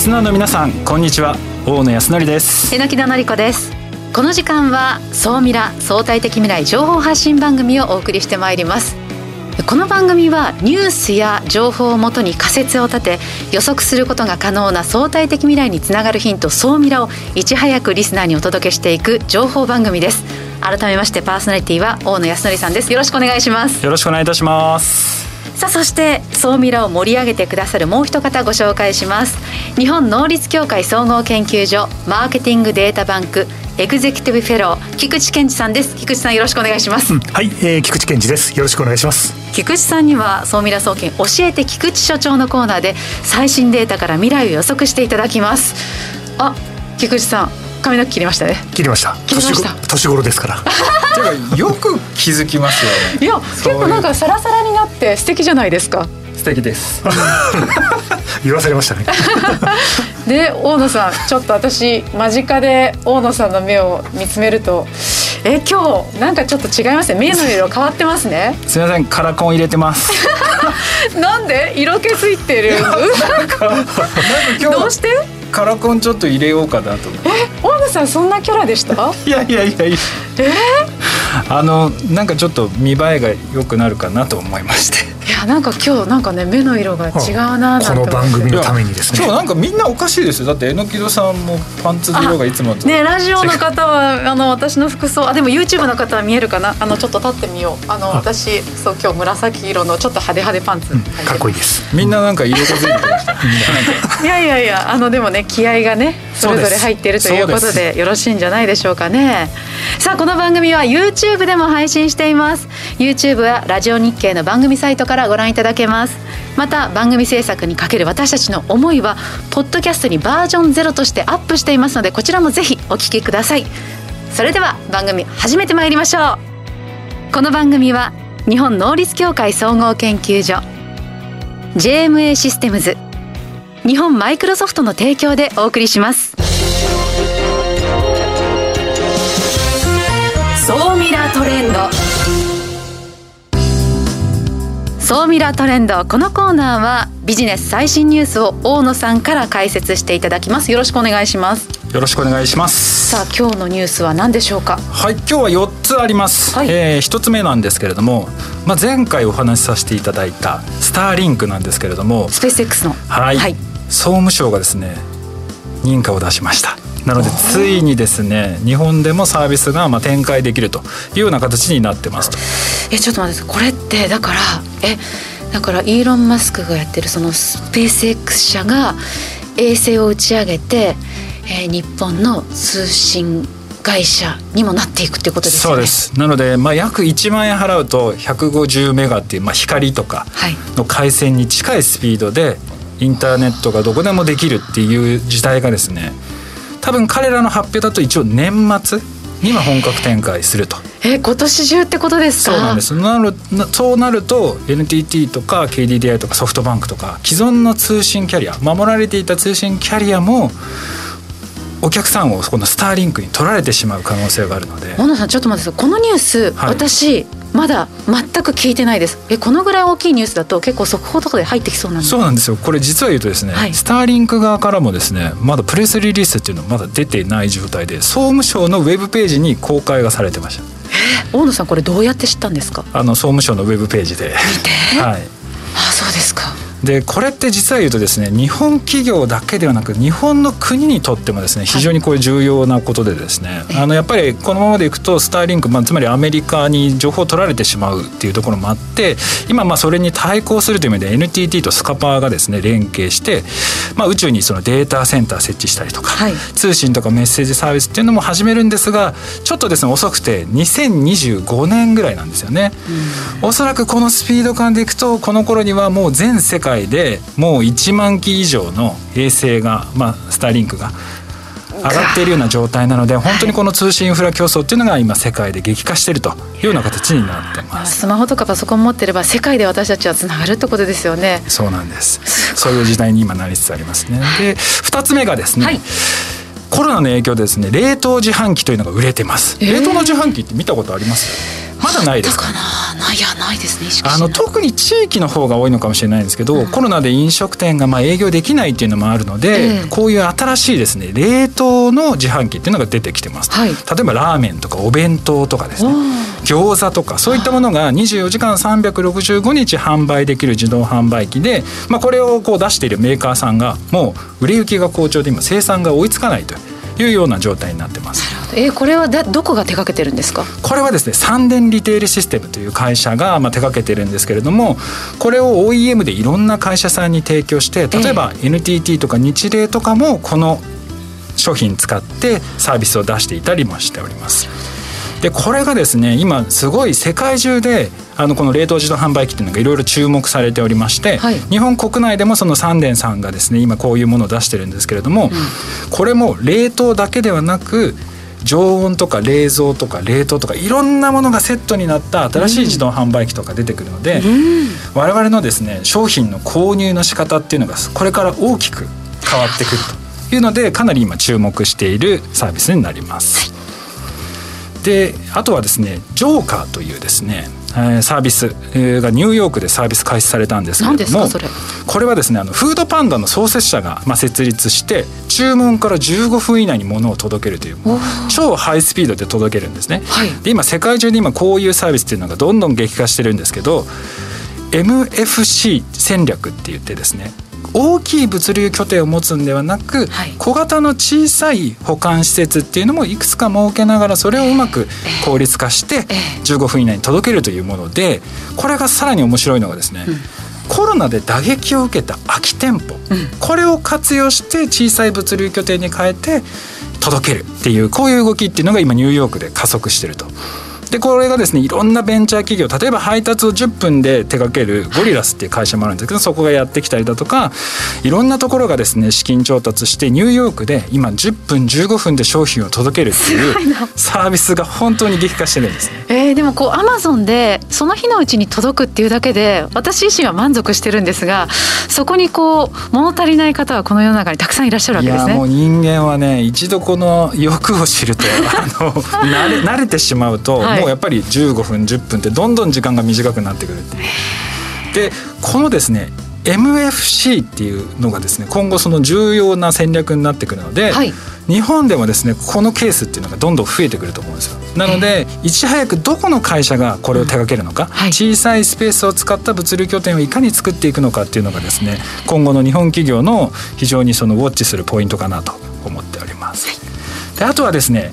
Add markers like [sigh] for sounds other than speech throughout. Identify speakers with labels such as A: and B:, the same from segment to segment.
A: リスナーの皆さんこんにちは。大野康則です。
B: 榎木田典子です。この時間は総ミラ相対的未来情報発信番組をお送りしてまいります。この番組はニュースや情報をもとに仮説を立て予測することが可能な相対的未来につながるヒント総ミラをいち早くリスナーにお届けしていく情報番組です。改めましてパーソナリティは大野康則さんです。よろしくお願いします。
A: よろしくお願いいたします
B: さあそして総ミラを盛り上げてくださるもう一方ご紹介します。日本能率協会総合研究所マーケティングデータバンクエグゼクティブフェロー菊池健二さんです。菊池さんよろしくお願いします、うん、
C: はい、えー、菊池健二です。よろしくお願いします。
B: 菊池さんには総ミラ総研教えて菊池所長のコーナーで最新データから未来を予測していただきます。あ菊池さん髪の毛切りましたね。
C: 切りました。
B: 切りました。
C: 年頃ですから。[laughs]
A: よく気づきますよ
B: ね。いや結構なんかサラサラになって素敵じゃないですか。
A: 素敵です。[laughs]
C: 言わされましたね。[laughs]
B: で大野さんちょっと私間近で大野さんの目を見つめるとえ今日なんかちょっと違いますね。目の色変わってますね。
A: すみません。カラコン入れてます。
B: なんで色気づいてる？どうして？
A: カラコンちょっと入れようかなと
B: え大野さんそんなキャラでした？
A: いやいやいやいや。
B: え？
A: ー、あのなんかちょっと見栄えが良くなるかなと思いまして。
B: いやなんか今日なんかね目の色が違うな
C: この番組のためにですね。
A: 今日なんかみんなおかしいですよ。だって榎戸さんもパンツの色がいつも
B: ねラジオの方はあの私の服装。あでも YouTube の方は見えるかな？あのちょっと立ってみよう。あの私そう今日紫色のちょっと派手派手パンツ、うん、
C: かっこいいです。
A: みんななんか色気づいてました [laughs]
B: いやいやいやあのでもね気合がねそれぞれ入っているということでよろしいんじゃないでしょうかね。さあこの番組は YouTube でも配信しています。YouTube はラジオ日経の番組サイトからご覧いただけます。また番組制作にかける私たちの思いはポッドキャストにバージョンゼロとしてアップしていますのでこちらもぜひお聞きください。それでは番組始めてまいりましょう。この番組は日本能率協会総合研究所 JMA システムズ日本マイクロソフトの提供でお送りします。総ミラートレンド。総ミラートレンド。このコーナーはビジネス最新ニュースを大野さんから解説していただきます。よろしくお願いします。
A: よろしくお願いします。
B: さあ今日のニュースは何でしょうか？
A: はい今日は4つあります、はい、えー、1つ目なんですけれどもまあ前回お話しさせていただいたスターリンクなんですけれども
B: スペース X の。
A: はい、はい、総務省がですね認可を出しました。なのでついにですね日本でもサービスがまあ展開できるというような形になってますと。
B: えちょっと待ってこれってだからえだからイーロン・マスクがやってるそのスペース X 社が衛星を打ち上げて、えー、日本の通信会社にもなっていくっていうことです
A: ね。そうです。なので、まあ、約1万円払うと150メガっていう、まあ、光とかの回線に近いスピードでインターネットがどこでもできるっていう時代がですね多分彼らの発表だと一応年末には本格展開すると。
B: え今年中ってことです
A: か？そうなんです。なるそうなると NTT とか KDDI とかソフトバンクとか既存の通信キャリア守られていた通信キャリアもお客さんをこのスターリンクに取られてしまう可能性があるので。
B: 小野さんちょっと待ってこのニュース、はい、私まだ全く聞いてないです。えこのぐらい大きいニュースだと結構速報とかで入ってきそうなんで。
A: そうなんですよ。これ実は言うとですね、はい、スターリンク側からもですねまだプレスリリースっていうのまだ出てない状態で総務省のウェブページに公開がされてました。
B: え大野さんこれどうやって知ったんですか？
A: あの総務省のウェブページで。
B: 見て。
A: はい。
B: あそうですか
A: でこれって実は言うとですね日本企業だけではなく日本の国にとってもですね非常にこれ重要なことでですね、はい、あのやっぱりこのままでいくとスターリンク、まあ、つまりアメリカに情報を取られてしまうっていうところもあって今まあそれに対抗するという意味で NTT とスカパーがですね連携して、まあ、宇宙にそのデータセンター設置したりとか、はい、通信とかメッセージサービスっていうのも始めるんですがちょっとですね遅くて2025年ぐらいなんですよね。おそらくこのスピード感でいくとこの頃にはもう全世界でもうもう1万機以上の衛星が、まあ、スターリンクが上がっているような状態なので本当にこの通信インフラ競争っていうのが今世界で激化しているというような形になってます。
B: スマホとかパソコン持ってれば世界で私たちはつながるってことですよね。
A: そうなんです。そういう時代に今なりつつありますね。で2つ目がですね、はい。コロナの影響でですね冷凍自販機というのが売れてます、えー、冷凍の自販機って見たことあります？まだないですか
B: ないやないですね
A: あの特に地域の方が多いのかもしれないんですけど、うん、コロナで飲食店がまあ営業できないっていうのもあるので、えー、こういう新しいですね冷凍の自販機っていうのが出てきてます、はい、例えばラーメンとかお弁当とかですね。餃子とかそういったものが24時間365日販売できる自動販売機で、まあ、これをこう出しているメーカーさんがもう売れ行きが好調で今生産が追いつかないというような状態になってます。
B: えー、これはだどこが手掛けてるんですか？
A: これはですね三電リテールシステムという会社がまあ手掛けてるんですけれどもこれを OEM でいろんな会社さんに提供して例えば NTT とか日霊とかもこの商品使ってサービスを出していたりもしております。でこれがですね今すごい世界中であのこの冷凍自動販売機っていうのがいろいろ注目されておりまして、はい、日本国内でもそのサンデンさんがですね今こういうものを出してるんですけれども、うん、これも冷凍だけではなく常温とか冷蔵とか冷凍とかいろんなものがセットになった新しい自動販売機とか出てくるので、うん、我々のですね商品の購入の仕方っていうのがこれから大きく変わってくるというのでかなり今注目しているサービスになります。であとはですねジョーカーというですねサービスがニューヨークでサービス開始されたんですけれどもこれはですねあのフードパンダの創設者がまあ設立して注文から15分以内に物を届けるという超ハイスピードで届けるんですね。はい、で今世界中で今こういうサービスっていうのがどんどん激化してるんですけど MFC 戦略って言ってですね大きい物流拠点を持つんではなく、はい、小型の小さい保管施設っていうのもいくつか設けながらそれをうまく効率化して15分以内に届けるというものでこれがさらに面白いのがですね、うん。コロナで打撃を受けた空き店舗、うん、これを活用して小さい物流拠点に変えて届けるっていうこういう動きっていうのが今ニューヨークで加速してると。でこれがですねいろんなベンチャー企業例えば配達を10分で手掛けるゴリラスっていう会社もあるんですけどそこがやってきたりだとかいろんなところがですね資金調達してニューヨークで今10分15分で商品を届けるっていうサービスが本当に激化してるんです、ね、
B: えー、でもこうアマゾンでその日のうちに届くっていうだけで私自身は満足してるんですがそこにこう物足りない方はこの世の中にたくさんいらっしゃるわけですね。
A: もう人間はね一度この欲を知るとあの [laughs] 慣れ慣れてしまうと、はいもうやっぱり15分10分ってどんどん時間が短くなってくるっていう。でこのですね MFC っていうのがですね今後その重要な戦略になってくるので、はい、日本でもですねこのケースっていうのがどんどん増えてくると思うんですよ。なので、いち早くどこの会社がこれを手掛けるのか、うん。はい、小さいスペースを使った物流拠点をいかに作っていくのかっていうのがですね今後の日本企業の非常にそのウォッチするポイントかなと思っております。であとはですね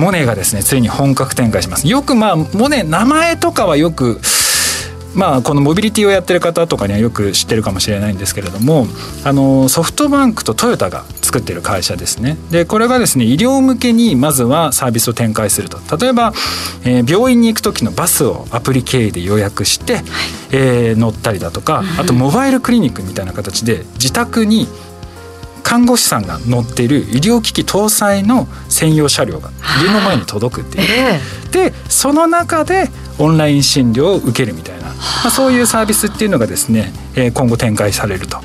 A: モネがですねついに本格展開します。よくまあモネ名前とかはよくまあこのモビリティをやってる方とかにはよく知ってるかもしれないんですけれどもあのソフトバンクとトヨタが作ってる会社ですね。でこれがですね医療向けにまずはサービスを展開すると。例えば、えー、病院に行く時のバスをアプリ経由で予約して、はい、えー、乗ったりだとかあとモバイルクリニックみたいな形で自宅に看護師さんが乗っている医療機器搭載の専用車両が家の前に届くっていう、えー、でその中でオンライン診療を受けるみたいな、まあ、そういうサービスっていうのがですね、えー、今後展開されると。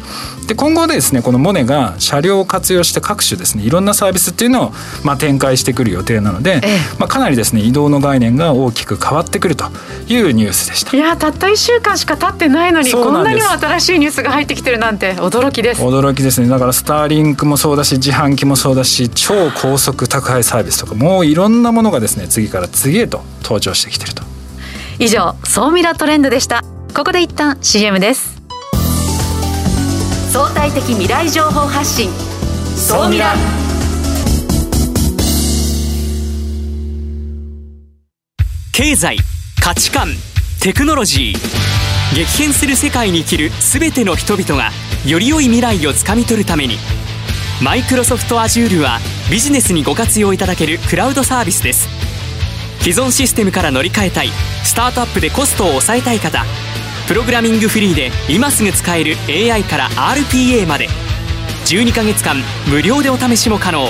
A: で今後ですねこのモネが車両を活用して各種ですねいろんなサービスっていうのを、まあ、展開してくる予定なので、ええ、まあ、かなりですね移動の概念が大きく変わってくるというニュースでした。
B: いやたった1週間しか経ってないのにこんなにも新しいニュースが入ってきてるなんて驚きです。
A: 驚きですね。だからスターリンクもそうだし自販機もそうだし超高速宅配サービスとかもういろんなものがですね次から次へと登場してきてると
B: 以上総ミラトレンドでした。ここで一旦 CM です。相対的未来情報発信。総ミラ
D: 経済価値観テクノロジー。激変する世界に生きる全ての人々がより良い未来をつかみ取るために。マイクロソフト Azure はビジネスにご活用いただけるクラウドサービスです既存システムから乗り換えたい。スタートアップでコストを抑えたい方。プログラミングフリーで今すぐ使える AI から RPA まで。12ヶ月間無料でお試しも可能。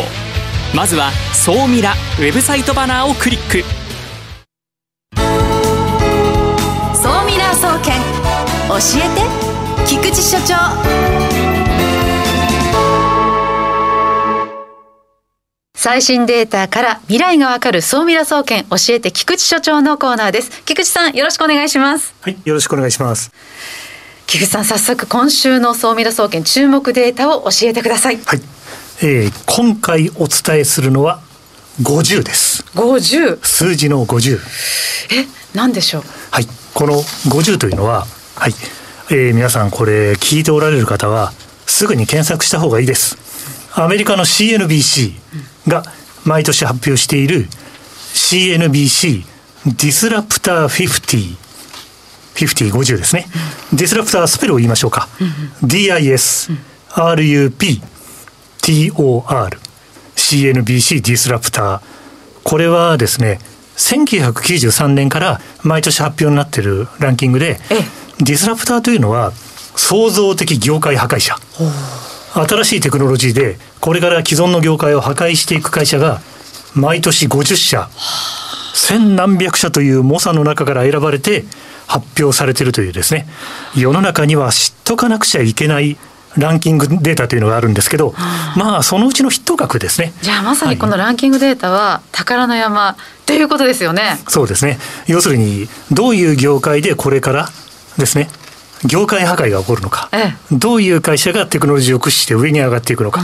D: まずは「総ミラ」ウェブサイトバナーをクリック。
B: 総ミラー総研。教えて菊池所長。最新データから未来がわかる総ミラ総研教えて菊池所長のコーナーです。菊池さんよろしくお願いします。
C: はいよろしくお願いします。
B: 菊池さん早速今週の総ミラ総研注目データを教えてください。
C: はい、えー、今回お伝えするのは50です。
B: 50
C: 数字の50
B: え何でしょう？
C: はい。この50というのははい、えー、皆さんこれ聞いておられる方はすぐに検索した方がいいですアメリカの CNBC が毎年発表している CNBC ディスラプター50 50、50ですね。ディスラプタースペルを言いましょうか。DIS、RUP、TOR、CNBC ディスラプター。これはですね、1993年から毎年発表になっているランキングで、ディスラプターというのは創造的業界破壊者。新しいテクノロジーでこれから既存の業界を破壊していく会社が毎年50社千何百社という猛者の中から選ばれて発表されているというですね世の中には知っとかなくちゃいけないランキングデータというのがあるんですけど、まあそのうちのヒット額ですね。
B: じゃあまさにこのランキングデータは宝の山ということですよね。
C: そうですね。要するにどういう業界でこれからですね業界破壊が起こるのか、ええ、どういう会社がテクノロジーを駆使して上に上がっていくのか、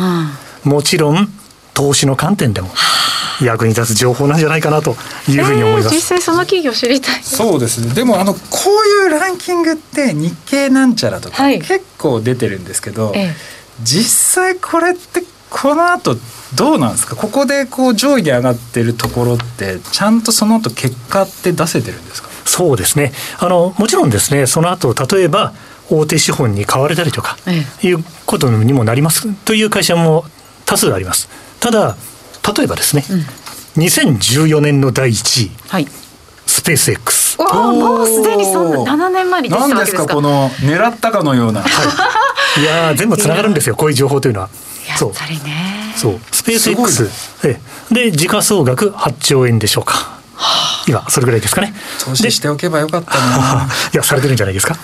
C: うん、もちろん投資の観点でも役に立つ情報なんじゃないかなというふうに思います、
B: えー、実際その企業知りたい
A: そうですね。でもあのこういうランキングって日経なんちゃらとか結構出てるんですけど、はい、実際これってこの後どうなんですか？ここでこう上位に上がってるところってちゃんとその後結果って出せてるんですか？
C: そうですね。あのもちろんですねその後例えば大手資本に買われたりとかいうことにもなります。という会社も多数あります。ただ例えばですね、うん、2014年の第1位、はい、スペース X
B: もうすでにそんな7年前に出てたわけですか。
A: この狙ったかのような、は
C: い、いや全部つながるんですよ [laughs] こういう情報というのは。
B: やっぱりね。
C: そう。スペース X えで時価総額8兆円でしょうか。今それぐらいですかね。
A: 投資しておけばよかったな。[laughs]
C: いやされてるんじゃないですか？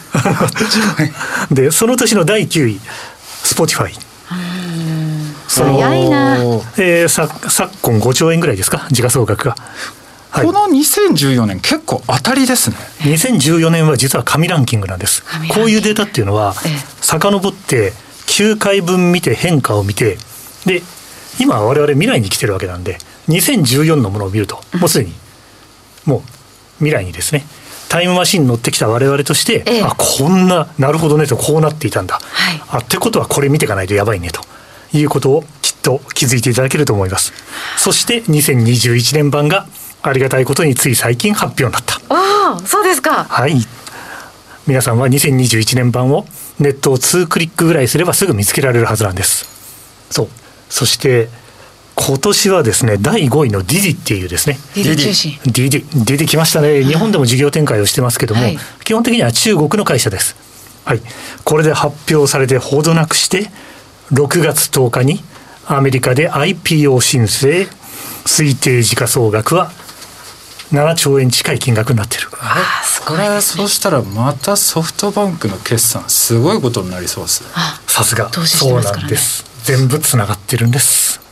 C: でその年の第9位スポティファイ。
B: 早いな。
C: えー、さ昨今5兆円ぐらいですか？時価総額が。
A: はい、この2014年結構当たりですね。
C: 2014年は実は神ランキングなんです。こういうデータっていうのは遡って9回分見て変化を見てで今我々未来に来てるわけなんで2014のものを見るともうすでにもう未来にですねタイムマシンに乗ってきた我々として、ええ、あこんななるほどねとこうなっていたんだ、はい、あってことはこれ見ていかないとやばいねということをきっと気づいていただけると思います。そして2021年版がありがたいことについ最近発表になった。
B: ああそうですか。
C: はい。皆さんは2021年版をネットを2クリックぐらいすればすぐ見つけられるはずなんです。そう。そして今年はですね第5位のディディっていうですね
B: ディディ。
C: ディディ。出てきましたね。日本でも事業展開をしてますけども、はい、基本的には中国の会社です。はい。これで発表されてほどなくして6月10日にアメリカで IPO 申請推定時価総額は7兆円近い金額になってる。
A: あすごい、ね、そうしたらまたソフトバンクの決算すごいことになりそうです
C: さすが。そうなんです。全部つながってるんです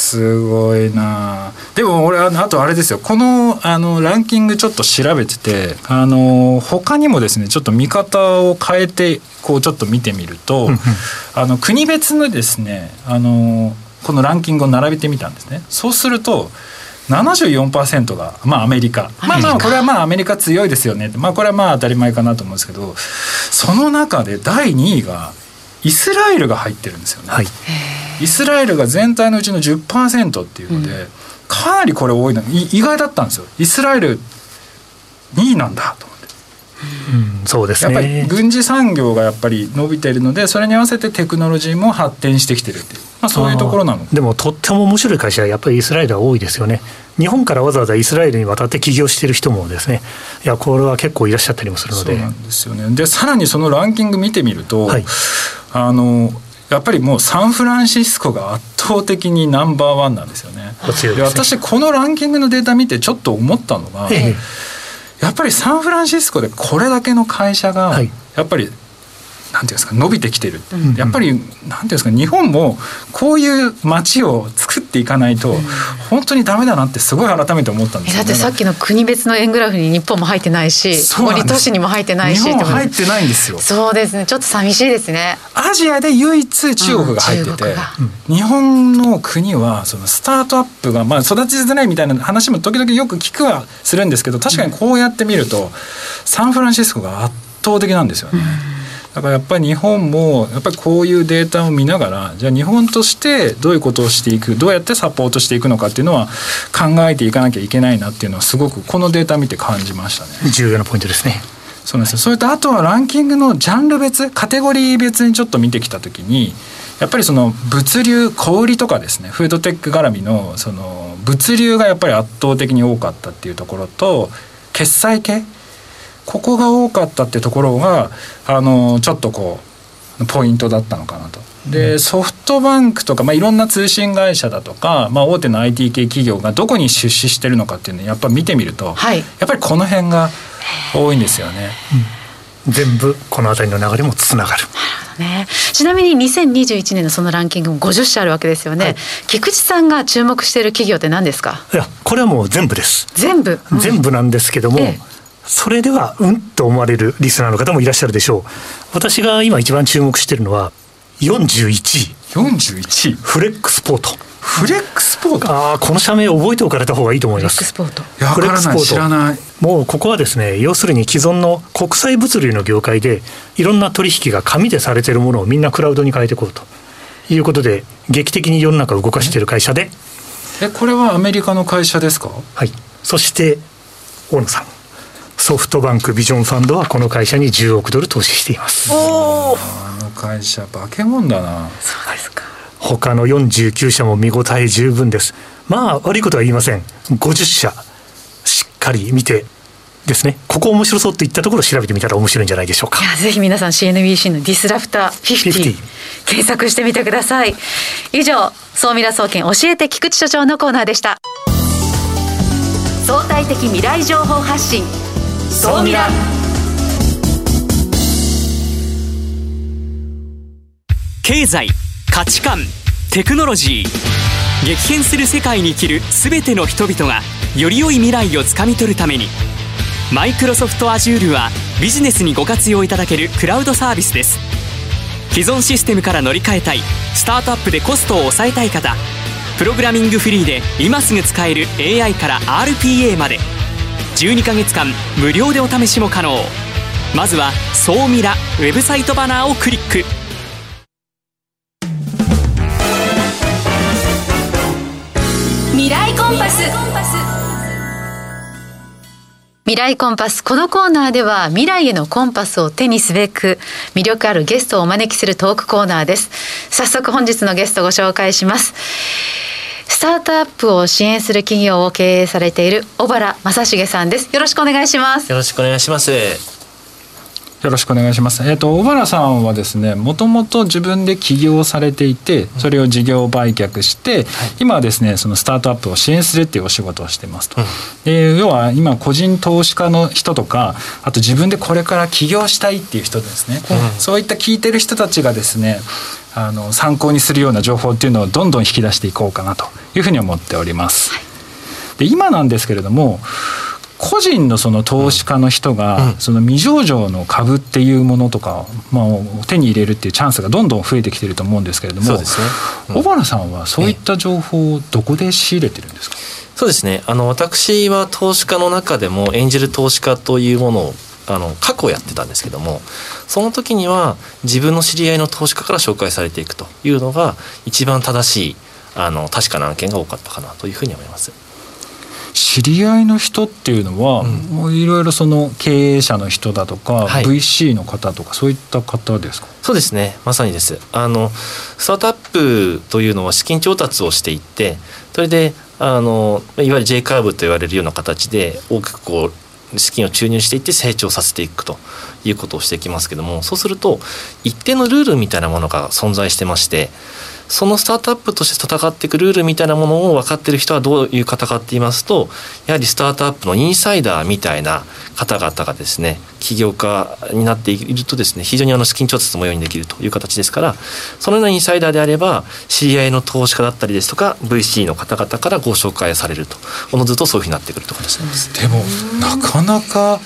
A: すごいなでも俺あとあれですよ。このあのランキングちょっと調べててあの他にもですねちょっと見方を変えてこうちょっと見てみるとあの国別のですねあのこのランキングを並べてみたんですね。そうすると74%が、まあ、アメリカ。まあまあこれはまあアメリカ強いですよね。まあこれはまあ当たり前かなと思うんですけどその中で第2位がイスラエルが入ってるんですよね。はい。イスラエルが全体のうちの10%っていうので、うん、かなりこれ多いの。意外だったんですよ。イスラエル2位なんだと思って。
C: うん、そうですね、
A: やっぱり軍事産業がやっぱり伸びているのでそれに合わせてテクノロジーも発展してきてるっていう、まあ、そういうところなの。
C: でもとっても面白い会社はやっぱりイスラエルは多いですよね。日本からわざわざイスラエルに渡って起業している人もですね。いやこれは結構いらっしゃったりもするので。
A: そうなんですよね。でさらにそのランキング見てみると、はい、あのやっぱりもうサンフランシスコが圧倒的にナンバーワンなんですよね。で私このランキングのデータ見てちょっと思ったのが、やっぱりサンフランシスコでこれだけの会社がやっぱり、なんていうんですか伸びてきてる、やっぱりなんていうんですか日本もこういう街を作っていかないと、本当にダメだなってすごい改めて思ったんです
B: よ、ね、だってさっきの国別の円グラフに日本も入ってないし森都市にも入ってないし
A: 日本入ってないんですよ。
B: そうですね。ちょっと寂しいですね。
A: アジアで唯一中国が入ってて、うん、日本の国はそのスタートアップがまあ育ちづらいみたいな話も時々よく聞くはするんですけど確かにこうやって見ると、サンフランシスコが圧倒的なんですよね。うんだからやっぱり日本もやっぱりこういうデータを見ながらじゃあ日本としてどういうことをしていくどうやってサポートしていくのかっていうのは考えていかなきゃいけないなっていうのはすごくこのデータ見て感じましたね。
C: 重要なポイントですね。
A: そうなんですよ。それとあとはランキングのジャンル別カテゴリー別にちょっと見てきた時にやっぱりその物流小売とかですねフードテック絡みのその物流がやっぱり圧倒的に多かったっていうところと決済系ここが多かったってところがあのちょっとこうポイントだったのかなと。でソフトバンクとか、まあ、いろんな通信会社だとか、まあ、大手の IT 系企業がどこに出資してるのかっていうのをやっぱ見てみると、はい、やっぱりこの辺が多いんですよね。
C: うん、全部この辺りの流れもつながる。
B: ね、ちなみに2021年のそのランキングも50社あるわけですよね、はい、菊池さんが注目している企業って何ですか？
C: いやこれはもう全部です。
B: 全部、
C: うん、全部なんですけども、ええそれではうんと思われるリスナーの方もいらっしゃるでしょう。私が今一番注目しているのは41位。
A: 41位。
C: フレックスポート。
A: フレックスポート？
C: ああこの社名覚えておかれた方がいいと思います。
B: フレックスポート。
A: フレックスポート。知らない。
C: もうここはですね要するに既存の国際物流の業界でいろんな取引が紙でされているものをみんなクラウドに変えていこうと。いうことで劇的に世の中を動かしている会社で。
A: えこれはアメリカの会社ですか？
C: はい。そして大野さんソフトバンクビジョンファンドはこの会社に10億ドル投資しています。
A: おあの会社化け物だな。
B: そうですか。
C: 他の49社も見応え十分です。まあ悪いことは言いません。50社しっかり見てですね。ここ面白そうといったところを調べてみたら面白いんじゃないでしょうか。
B: いやぜひ皆さん CNBC のディスラプター50検索してみてください。以上総ミラ総研教えて菊池所長のコーナーでした。相対的未来情報発信総ミラ
D: 経済価値観テクノロジー。激変する世界に生きる全ての人々がより良い未来をつかみ取るために。マイクロソフト Azure はビジネスにご活用いただけるクラウドサービスです。既存システムから乗り換えたいスタートアップでコストを抑えたい方。プログラミングフリーで今すぐ使える AI から RPA まで。12ヶ月間無料でお試しも可能。まずは「総ミラ」ウェブサイトバナーをクリック。
B: 未来コンパス。未来コンパス。このコーナーでは未来へのコンパスを手にすべく魅力あるゲストをお招きするトークコーナーです。早速本日のゲストをご紹介します。スタートアップを支援する企業を経営されている小原正重さんです。よろしくお願いします。
E: よろしくお願いします。
A: よろしくお願いします。えっ、ー、と小原さんはですね、もともと自分で起業されていて、それを事業売却して、うん、今はですね、そのスタートアップを支援するっていうお仕事をしてますと。うん、え要は今個人投資家の人とか、あと自分でこれから起業したいっていう人ですね。うん、そういった聞いてる人たちがですね、あの参考にするような情報っていうのをどんどん引き出していこうかなというふうに思っております。で今なんですけれども個人のその投資家の人が、その未上場の株っていうものとか、まあ、手に入れるっていうチャンスがどんどん増えてきてると思うんですけれども、そうですね。小原さんはそういった情報をどこで仕入れてるんですか、
E: そうですね。あの私は投資家の中でもエンジェル投資家というものをあの過去やってたんですけどもその時には自分の知り合いの投資家から紹介されていくというのが一番正しいあの確かな案件が多かったかなというふうに思います。
A: 知り合いの人っていうのは、うん、いろいろその経営者の人だとか、はい、VC の方とかそういった方ですか？
E: そうですね。まさにです。あのスタートアップというのは資金調達をしていってそれであのいわゆる J カーブと言われるような形で大きくこう資金を注入していって成長させていくということをしていきますけどもそうすると一定のルールみたいなものが存在してましてそのスタートアップとして戦っていくルールみたいなものを分かっている人はどういう方かって言いますとやはりスタートアップのインサイダーみたいな方々がですね起業家になっているとですね非常にあの資金調達も容易にできるという形ですからそのようなインサイダーであれば知り合いの投資家だったりですとか VC の方々からご紹介されるとおのずとそういうふうになってくるという形になります。
A: でもなかなか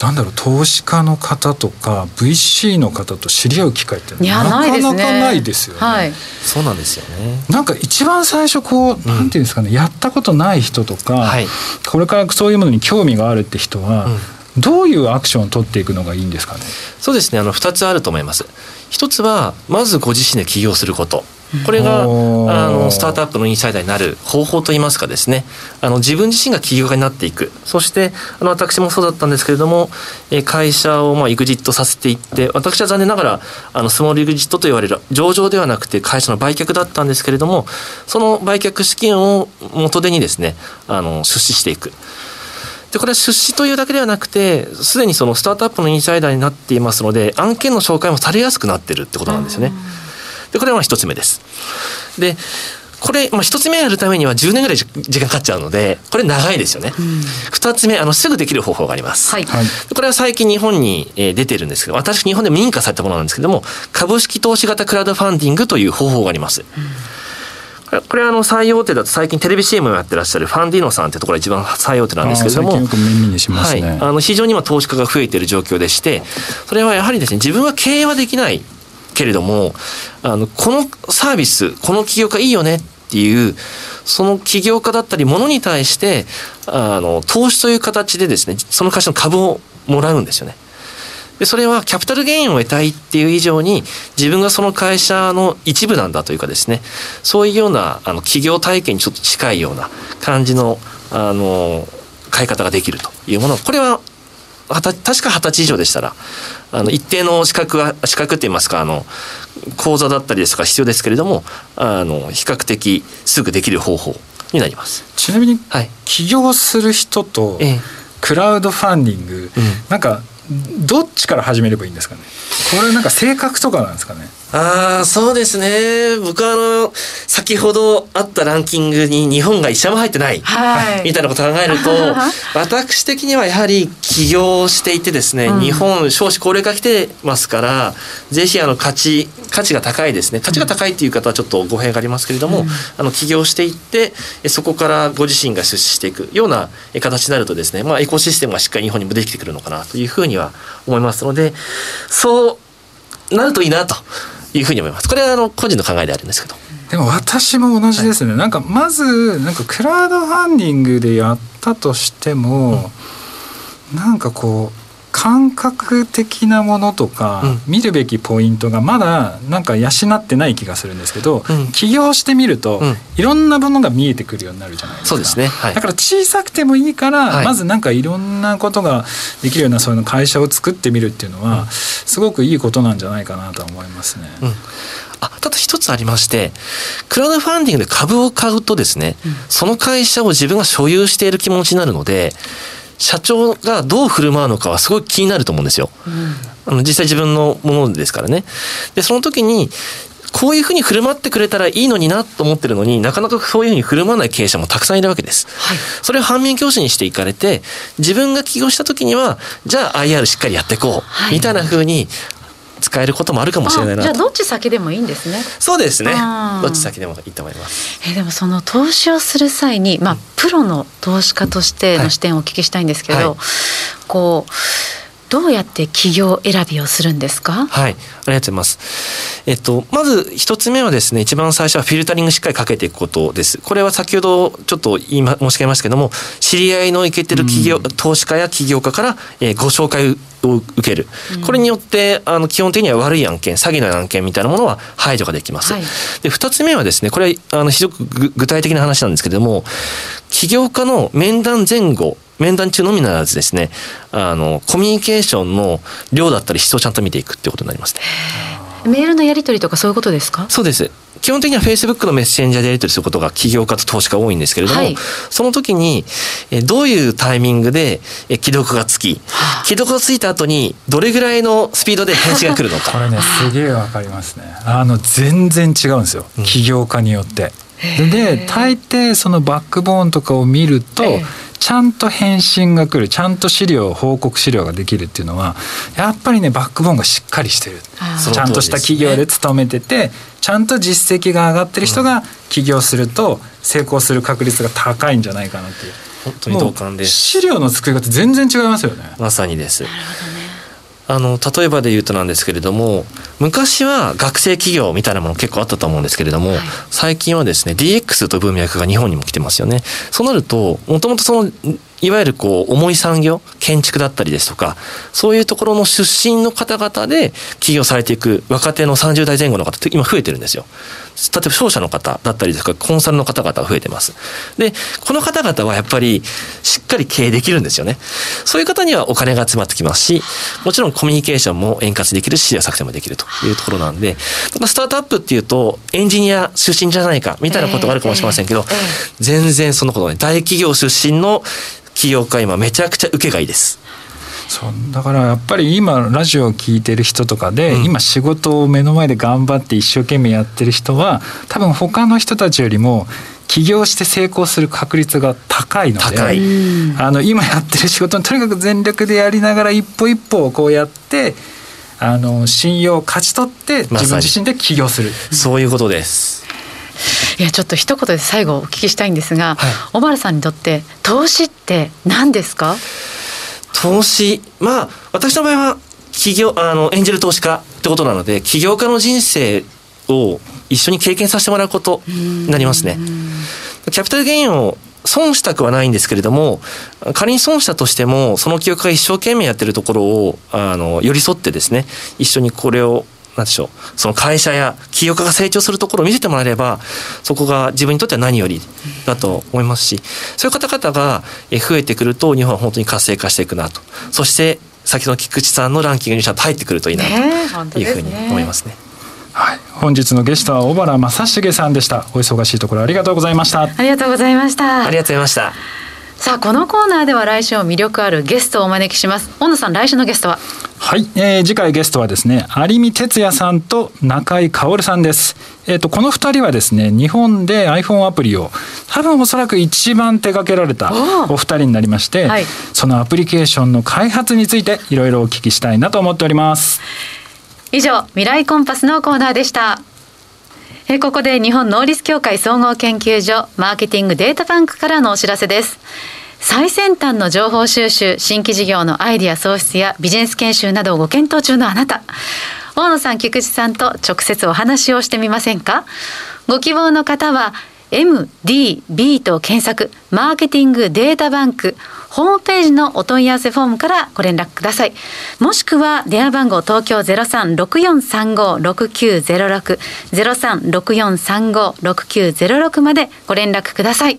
A: なんだろう投資家の方とか VC の方と知り合う機会ってなかなかないですよね。はい、
E: そうなんですよね。
A: なんか一番最初こう、うん、なんていうんですかねやったことない人とか、はい、これからそういうものに興味があるって人は、うん、どういうアクションを取っていくのがいいんですかね？
E: そうですねあの2つあると思います。一つはまずご自身で起業すること。これがあのスタートアップのインサイダーになる方法といいますかですねあの自分自身が起業家になっていくそしてあの私もそうだったんですけれども会社をまあエグジットさせていって私は残念ながらあのスモールエグジットと言われる上場ではなくて会社の売却だったんですけれどもその売却資金を元手にですねあの出資していく。でこれは出資というだけではなくてすでにそのスタートアップのインサイダーになっていますので案件の紹介もされやすくなってるってことなんですよね。でこれは一つ目です。でこれ、まあ、一つ目やるためには10年ぐらい時間かかっちゃうのでこれ長いですよね。二、つ目あのすぐできる方法があります。はい、これは最近日本に、えー、出てるんですけど私日本でも認可されたものなんですけども株式投資型クラウドファンディングという方法があります。これはあの最大手だと最近テレビ CM をやってらっしゃるファンディノさんってところが一番最大手なんですけれども、
A: はい、
E: あの非常に今投資家が増えている状況でしてそれはやはりですね自分は経営はできないけれどもあのこのサービスこの起業家いいよねっていうその起業家だったりものに対してあの投資という形でですねその会社の株をもらうんですよね。でそれはキャピタルゲインを得たいっていう以上に自分がその会社の一部なんだというかですねそういうようなあの企業体験にちょっと近いような感じのあの買い方ができるというものこれは確か二十歳以上でしたらあの一定の資格は資格って言いますかあの講座だったりですとか必要ですけれどもあの比較的すぐできる方法になります。
A: ちなみに、はい、起業する人とクラウドファンディング、うん、なんかどっちから始めればいいんですかね？これなんか性格とかなんですかね？
E: ああそうですね。僕はあの先ほどあったランキングに日本が一社も入ってない、はい、みたいなことを考えると [laughs] 私的にはやはり起業していてですね、うん、日本少子高齢化来てますからぜひあの価値価値が高いですね。価値が高いっていう方はちょっと語弊がありますけれども、うん、あの起業していってそこからご自身が出資していくような形になるとですね、まあ、エコシステムがしっかり日本にもできてくるのかなというふうには思いますのでそうなるといいなというふうに思います。これはあの個人の考えであるんですけど。
A: でも私も同じですね。はい、なんかまずなんかクラウドファンディングでやったとしても、うん、なんかこう感覚的なものとか、見るべきポイントがまだなんか養ってない気がするんですけど、うん、起業してみると、いろんなものが見えてくるようになるじゃないですか。
E: そうですね、はい、
A: だから小さくてもいいから、はい、まずなんかいろんなことができるようなそういう会社を作ってみるっていうのは、すごくいいことなんじゃないかなと思いますね。
E: うん。あただ一つありましてクラウドファンディングで株を買うとですね、うん、その会社を自分が所有している気持ちになるので社長がどう振る舞うのかはすごい気になると思うんですよ。うん、あの実際自分のものですからね。でその時にこういうふうに振る舞ってくれたらいいのになと思ってるのになかなかそういうふうに振る舞わない経営者もたくさんいるわけです。はい、それを反面教師にしていかれて自分が起業した時にはじゃあ IR しっかりやっていこう、みたいなふうに使えることもあるかもしれないな
B: じゃあどっち先でもいいんですね。
E: そうですね。どっち先でもいいと思います。
B: えでもその投資をする際にまあプロの投資家としての視点をお聞きしたいんですけど、はいはい、こうどうやって企業選びをするんですか？
E: はいありがとうございます。えっとまず一つ目はですね一番最初はフィルタリングしっかりかけていくことです。これは先ほどちょっと言い、ま、申し上げましたけども知り合いのいけてる企業、投資家や起業家から、えー、ご紹介を受ける、これによってあの基本的には悪い案件詐欺の案件みたいなものは排除ができます、はい、で2つ目はですねこれはあの非常に具体的な話なんですけれども起業家の面談前後面談中のみならずですねあのコミュニケーションの量だったり質をちゃんと見ていくっていうことになりますね。
B: メールのやり取りとかそういうことですか？
E: そうです。基本的にはフェイスブックのメッセンジャーでやり取りすることが起業家と投資家多いんですけれども、はい、その時にどういうタイミングで既読がつき既読がついた後にどれぐらいのスピードで返信が来るのか。[laughs]
A: これねすげえわかりますね。あの全然違うんですよ。起業家によって。で大抵そのバックボーンとかを見ると、ちゃんと返信が来るちゃんと資料報告資料ができるっていうのはやっぱりねバックボーンがしっかりしてる。ちゃんとした企業で勤めててちゃんと実績が上がってる人が起業すると成功する確率が高いんじゃないかなっていう。
E: 本当に同感です。
A: 資料の作り方全然違いますよね。
E: まさにですあの例えばで言うとなんですけれども昔は学生企業みたいなもの結構あったと思うんですけれども、はい、最近はですね DX と文脈が日本にも来てますよね。そうなるともともとそのいわゆるこう重い産業建築だったりですとかそういうところの出身の方々で起業されていく若手の30代前後の方って今増えてるんですよ。例えば商社の方だったりですとかコンサルの方々が増えてます。でこの方々はやっぱりしっかり経営できるんですよね。そういう方にはお金が集まってきますしもちろんコミュニケーションも円滑できるし資料作成もできるというところなんでただスタートアップっていうとエンジニア出身じゃないかみたいなことがあるかもしれませんけど、全然そのことね大企業出身の起業家今めちゃくちゃ受けがいいです。
A: そう。だからやっぱり今ラジオを聞いてる人とかで、うん、今仕事を目の前で頑張って一生懸命やってる人は多分他の人たちよりも起業して成功する確率が高いのであの今やってる仕事にとにかく全力でやりながら一歩一歩こうやってあの信用を勝ち取って自分自身で起業する、
E: そういうことです
B: いやちょっと一言で最後お聞きしたいんですが、はい、小原さんにとって投資って何ですか？
E: 投資。まあ私の場合は企業あのエンジェル投資家ってことなので起業家の人生を一緒に経験させてもらうことになりますね。キャピタルゲインを損したくはないんですけれども仮に損したとしてもその記憶が一生懸命やってるところをあの寄り添ってですね一緒にこれを何でしょうその会社や企業家が成長するところを見せてもらえればそこが自分にとっては何よりだと思いますしそういう方々が増えてくると日本は本当に活性化していくなとそして先の菊池さんのランキングにちゃんと入ってくるといいなというふうに思いますね。
A: はい、本日のゲストは小原正成さんでした。お忙しいところありがとうございました。あ
B: りがとうございました。
E: ありがとうございました。
B: さあこのコーナーでは来週も魅力あるゲストをお招きします。大野さん来週のゲストは？
A: はい、えー、次回ゲストはですね有見哲也さんと中井薫さんです。えっ、ー、とこの二人はですね日本で iPhone アプリを多分おそらく一番手掛けられたお二人になりまして、はい、そのアプリケーションの開発についていろいろお聞きしたいなと思っております。
B: 以上未来コンパスのコーナーでしたえここで日本能率協会総合研究所マーケティングデータバンクからのお知らせです。最先端の情報収集新規事業のアイディア創出やビジネス研修などをご検討中のあなた。大野さん菊池さんと直接お話をしてみませんか？ご希望の方は MDB と検索マーケティングデータバンクホームページのお問い合わせフォームからご連絡ください。もしくは電話番号東京0364356906 0364356906までご連絡ください。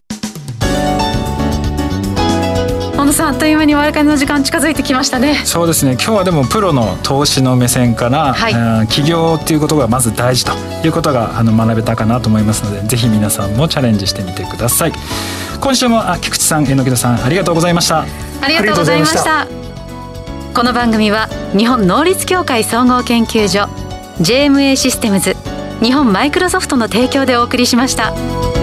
B: 野さんあっという間にお別れの時間近づいてきましたね。
A: そうですね。今日はでもプロの投資の目線から、はい、起業っていうことがまず大事ということがあの学べたかなと思いますのでぜひ皆さんもチャレンジしてみてください。今週もあ菊池さん榎田さんありがとうございました。
B: ありがとうございました。この番組は日本能率協会総合研究所 JMA システムズ日本マイクロソフトの提供でお送りしました。